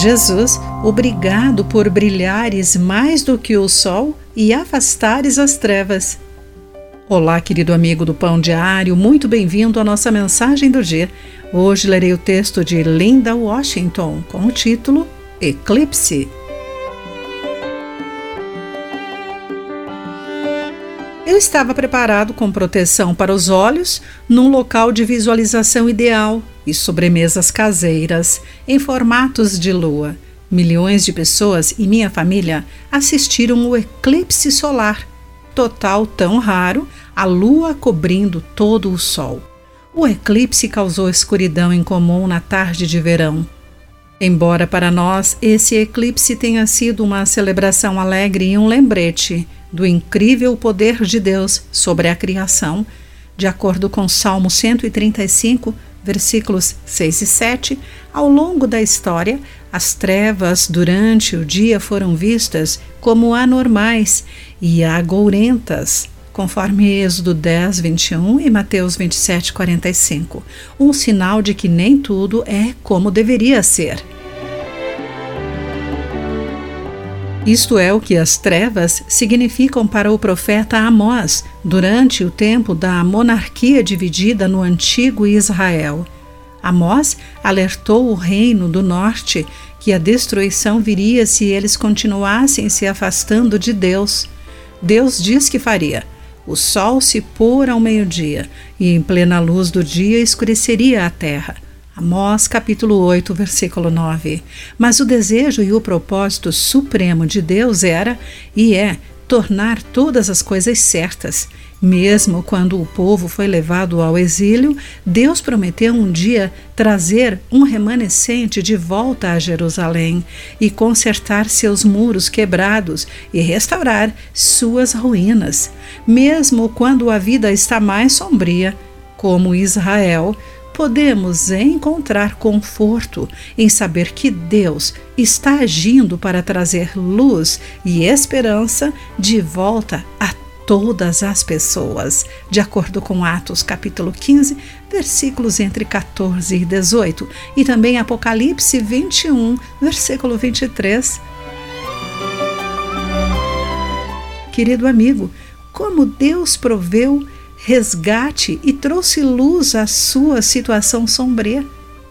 Jesus, obrigado por brilhares mais do que o sol e afastares as trevas. Olá, querido amigo do Pão Diário, muito bem-vindo à nossa mensagem do dia. Hoje lerei o texto de Linda Washington com o título Eclipse. Eu estava preparado com proteção para os olhos, num local de visualização ideal e sobremesas caseiras em formatos de lua. Milhões de pessoas e minha família assistiram o eclipse solar, total tão raro, a lua cobrindo todo o sol. O eclipse causou escuridão incomum na tarde de verão. Embora para nós esse eclipse tenha sido uma celebração alegre e um lembrete do incrível poder de Deus sobre a criação, de acordo com Salmo 135, versículos 6 e 7, ao longo da história, as trevas durante o dia foram vistas como anormais e agourentas, conforme Êxodo 10, 21 e Mateus 27, 45, um sinal de que nem tudo é como deveria ser. Isto é o que as trevas significam para o profeta Amós durante o tempo da monarquia dividida no antigo Israel. Amós alertou o reino do norte que a destruição viria se eles continuassem se afastando de Deus. Deus diz que faria: o sol se pôr ao meio-dia, e em plena luz do dia escureceria a terra. Amós capítulo 8, versículo 9. Mas o desejo e o propósito supremo de Deus era e é tornar todas as coisas certas. Mesmo quando o povo foi levado ao exílio, Deus prometeu um dia trazer um remanescente de volta a Jerusalém e consertar seus muros quebrados e restaurar suas ruínas. Mesmo quando a vida está mais sombria, como Israel, podemos encontrar conforto em saber que Deus está agindo para trazer luz e esperança de volta a todas as pessoas, de acordo com Atos capítulo 15, versículos entre 14 e 18, e também Apocalipse 21, versículo 23. Querido amigo, como Deus proveu resgate e trouxe luz à sua situação sombria.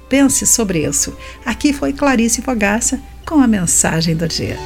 Pense sobre isso. Aqui foi Clarice Fogaça com a mensagem do dia.